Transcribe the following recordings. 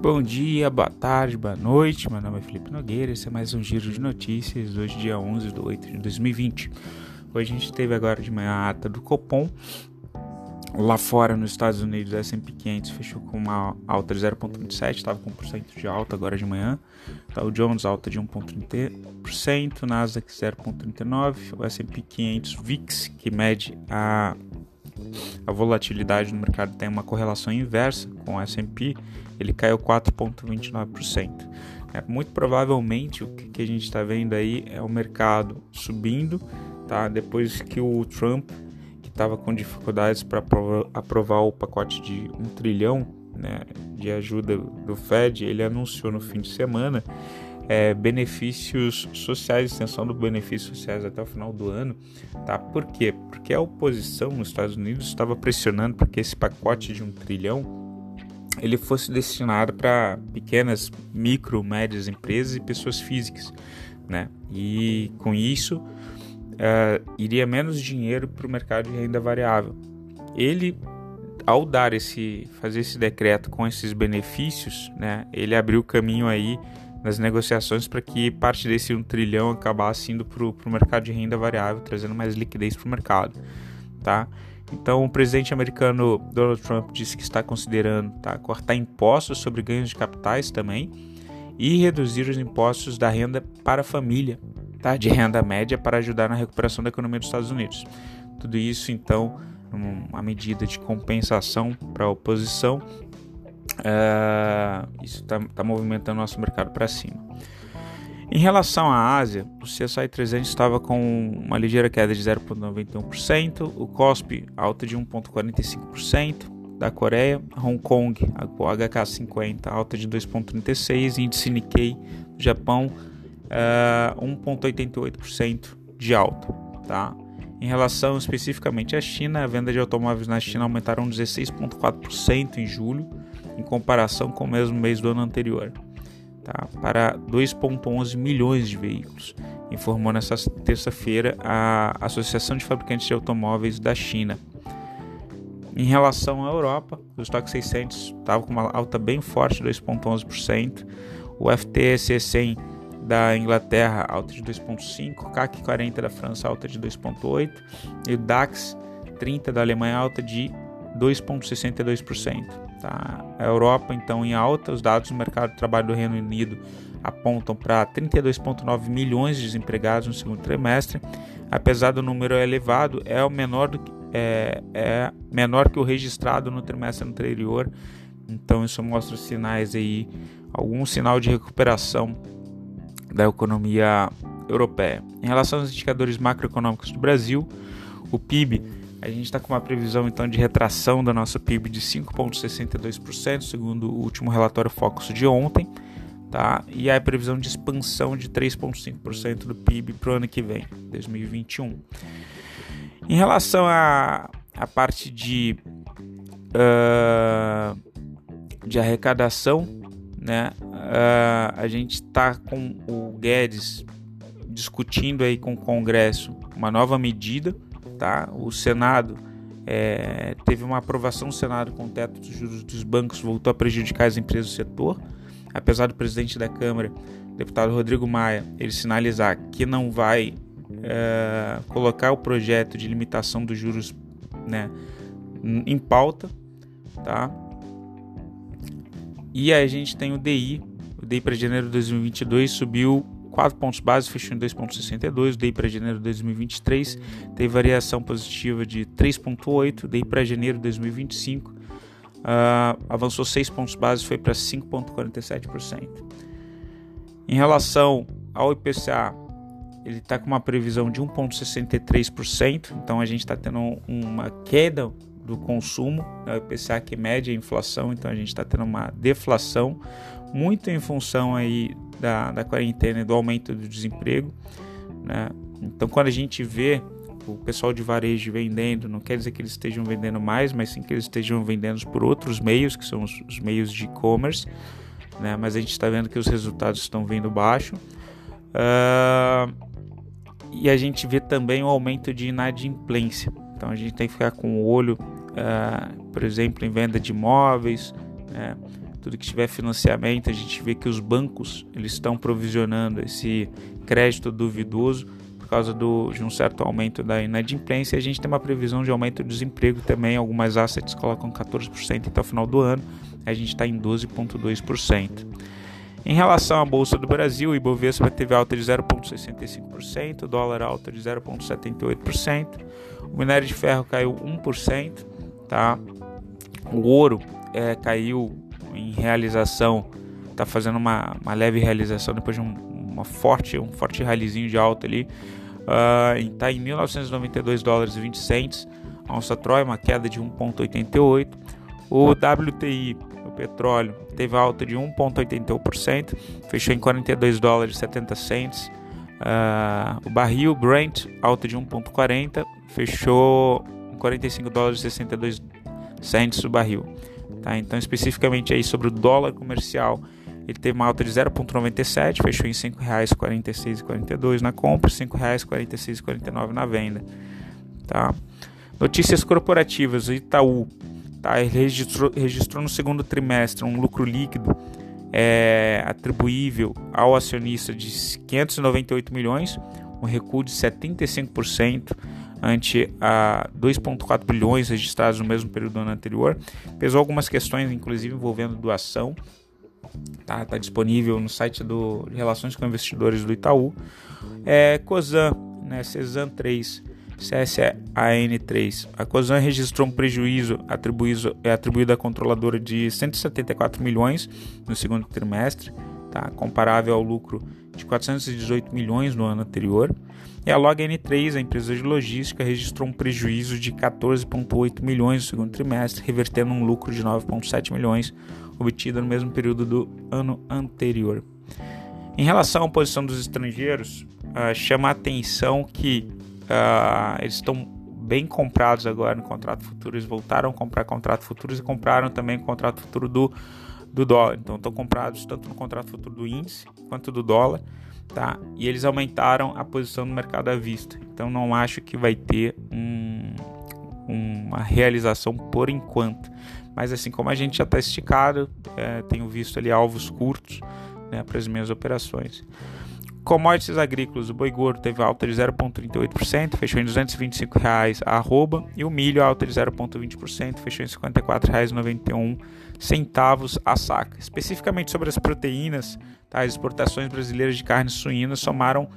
Bom dia, boa tarde, boa noite. Meu nome é Felipe Nogueira. Esse é mais um giro de notícias. Hoje, dia 11 de 8 de 2020. Hoje a gente teve agora de manhã a ata do Copom. Lá fora, nos Estados Unidos, a S&P 500 fechou com uma alta de 0,27, estava com 1% de alta agora de manhã. Tá, o Jones alta de 1,30%, Nasdaq 0,39%, o S&P 500 VIX, que mede a a volatilidade no mercado tem uma correlação inversa com o S&P, ele caiu 4,29%. É, muito provavelmente o que, a gente está vendo aí é o mercado subindo, tá? Depois que o Trump, que estava com dificuldades para aprovar o pacote de um trilhão né, de ajuda do Fed, ele anunciou no fim de semana é, benefícios sociais, extensão dos benefícios sociais até o final do ano, tá? Por quê? Porque a oposição nos Estados Unidos estava pressionando para que esse pacote de um trilhão ele fosse destinado para pequenas, micro, médias empresas e pessoas físicas, né? E com isso uh, iria menos dinheiro para o mercado de renda variável. Ele ao dar esse fazer esse decreto com esses benefícios, né, ele abriu o caminho aí nas negociações para que parte desse um trilhão acabasse indo para o mercado de renda variável, trazendo mais liquidez para o mercado, tá? Então, o presidente americano Donald Trump disse que está considerando tá, cortar impostos sobre ganhos de capitais também e reduzir os impostos da renda para a família, tá, de renda média, para ajudar na recuperação da economia dos Estados Unidos. Tudo isso, então, uma medida de compensação para a oposição Uh, isso está tá movimentando nosso mercado para cima. Em relação à Ásia, o CSI 300 estava com uma ligeira queda de 0,91%, o COSP alta de 1,45%, da Coreia, Hong Kong, o HK50 alta de 2,36%, índice Nikkei do Japão uh, 1,88% de alta. Tá? Em relação especificamente à China, a venda de automóveis na China aumentaram 16,4% em julho, em comparação com o mesmo mês do ano anterior, tá? para 2,11 milhões de veículos, informou nesta terça-feira a Associação de Fabricantes de Automóveis da China. Em relação à Europa, o estoque 600 estava com uma alta bem forte, 2,11%, o FTSE 100 da Inglaterra alta de 2,5%, CAC 40 da França alta de 2,8% e o DAX 30 da Alemanha alta de 2,62%. Tá? A Europa, então, em alta, os dados do mercado de trabalho do Reino Unido apontam para 32,9 milhões de desempregados no segundo trimestre. Apesar do número elevado, é o menor, do que, é, é menor que o registrado no trimestre anterior. Então, isso mostra sinais aí, algum sinal de recuperação da economia europeia. Em relação aos indicadores macroeconômicos do Brasil, o PIB a gente está com uma previsão então de retração da nossa PIB de 5,62%, segundo o último relatório Focus de ontem, tá? E a previsão de expansão de 3,5% do PIB para o ano que vem, 2021. Em relação à a, a, parte de, uh, de arrecadação, né? Uh, a gente está com o Guedes discutindo aí com o Congresso uma nova medida Tá? O Senado é, teve uma aprovação Senado com o teto dos juros dos bancos voltou a prejudicar as empresas do setor. Apesar do presidente da Câmara, deputado Rodrigo Maia, ele sinalizar que não vai é, colocar o projeto de limitação dos juros né, em pauta, tá? E a gente tem o DI, o DI para janeiro de 2022 subiu 4 pontos base, fechou em 2,62. Dei para janeiro de 2023 teve variação positiva de 3,8. Dei para janeiro de 2025 uh, avançou 6 pontos base, foi para 5,47%. Em relação ao IPCA, ele está com uma previsão de 1,63%, então a gente está tendo uma queda do consumo, né, o IPCA que mede a inflação, então a gente está tendo uma deflação, muito em função aí da, da quarentena e do aumento do desemprego. Né? Então, quando a gente vê o pessoal de varejo vendendo, não quer dizer que eles estejam vendendo mais, mas sim que eles estejam vendendo por outros meios, que são os, os meios de e-commerce. Né? Mas a gente está vendo que os resultados estão vindo baixo. Uh, e a gente vê também o aumento de inadimplência. Então a gente tem que ficar com o olho, uh, por exemplo, em venda de imóveis, né? Tudo que tiver financiamento, a gente vê que os bancos eles estão provisionando esse crédito duvidoso por causa do, de um certo aumento da inadimplência. A gente tem uma previsão de aumento do desemprego também. Algumas assets colocam 14% até o final do ano. A gente está em 12,2%. Em relação à Bolsa do Brasil, o Ibovespa teve alta de 0,65%, o dólar alta de 0,78%, o minério de ferro caiu 1%, tá? o ouro é, caiu em realização, está fazendo uma, uma, leve realização depois de um, uma forte, um forte ralizinho de alta ali, está uh, em 1992 dólares e 20 cents, a onça Troy, uma queda de 1,88%, o WTI petróleo teve alta de 1,81%, fechou em 42 dólares e 70 cents. Uh, o barril Brent alta de 1,40, fechou em 45 dólares e 62 cents o barril. Tá? Então, especificamente aí sobre o dólar comercial, ele teve uma alta de 0,97, fechou em R$ 5,46,42 na compra, R$ 5,46,49 na venda. Tá? Notícias corporativas: o Itaú Tá? Ele registrou, registrou no segundo trimestre um lucro líquido é, atribuível ao acionista de 598 milhões, um recuo de 75% ante a 2,4 bilhões registrados no mesmo período do ano anterior. Pesou algumas questões, inclusive envolvendo doação. Tá, tá disponível no site do Relações com Investidores do Itaú. É, COSAN, né, CESAN 3, CSAN3. A COSAN registrou um prejuízo atribuído, é atribuído à controladora de 174 milhões no segundo trimestre, tá? comparável ao lucro de 418 milhões no ano anterior. E a Log N3, a empresa de logística, registrou um prejuízo de 14,8 milhões no segundo trimestre, revertendo um lucro de 9,7 milhões obtido no mesmo período do ano anterior. Em relação à posição dos estrangeiros, uh, chama a atenção que Uh, eles estão bem comprados agora no contrato futuro. Eles voltaram a comprar contrato futuros e compraram também o contrato futuro do, do dólar. Então estão comprados tanto no contrato futuro do índice quanto do dólar. Tá? E eles aumentaram a posição no mercado à vista. Então não acho que vai ter um, uma realização por enquanto. Mas assim como a gente já está esticado, é, tenho visto ali alvos curtos né, para as minhas operações. Commodities agrícolas, o boi gordo teve alta de 0,38%, fechou em 225 reais a arroba, e o milho alta de 0,20%, fechou em R$ 54,91 centavos a saca. Especificamente sobre as proteínas, tá, as exportações brasileiras de carne suína somaram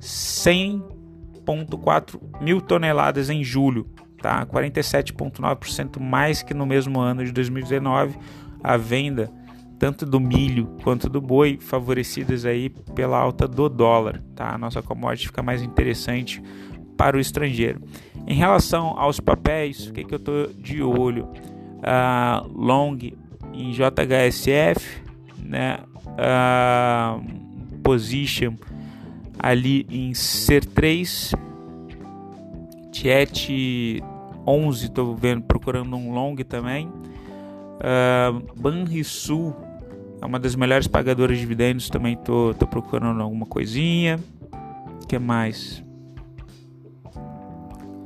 100,4 mil toneladas em julho, tá, 47,9% mais que no mesmo ano de 2019. A venda tanto do milho quanto do boi, favorecidas aí pela alta do dólar, tá? A nossa commodity fica mais interessante para o estrangeiro. Em relação aos papéis, o que, que eu estou de olho? Uh, long em JHSF, né? Uh, position ali em Ser 3, Tiet 11, estou vendo procurando um long também. Uh, Banrisul é uma das melhores pagadoras de dividendos. Também tô, tô procurando alguma coisinha. O que mais?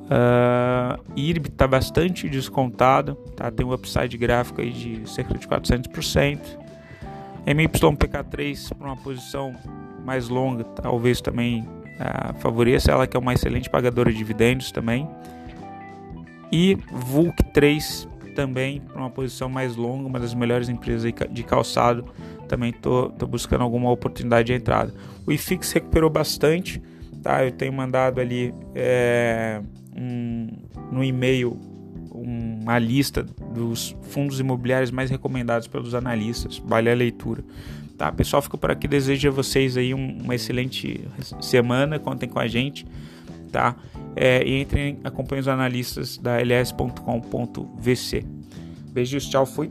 Uh, IRB está bastante descontado, tá? tem um upside gráfico aí de cerca de 400%. MYPK3 para uma posição mais longa, talvez também uh, favoreça ela, que é uma excelente pagadora de dividendos também. E VUC3 também para uma posição mais longa, uma das melhores empresas de calçado. Também tô buscando alguma oportunidade de entrada. O IFIX recuperou bastante, tá? Eu tenho mandado ali é, um, no e-mail uma lista dos fundos imobiliários mais recomendados pelos analistas. Vale a leitura. Tá, pessoal, fico por aqui. Desejo a vocês aí um, uma excelente semana. Contem com a gente, tá? é, e entrem, acompanhem os analistas da ls.com.vc. Beijos, tchau, fui.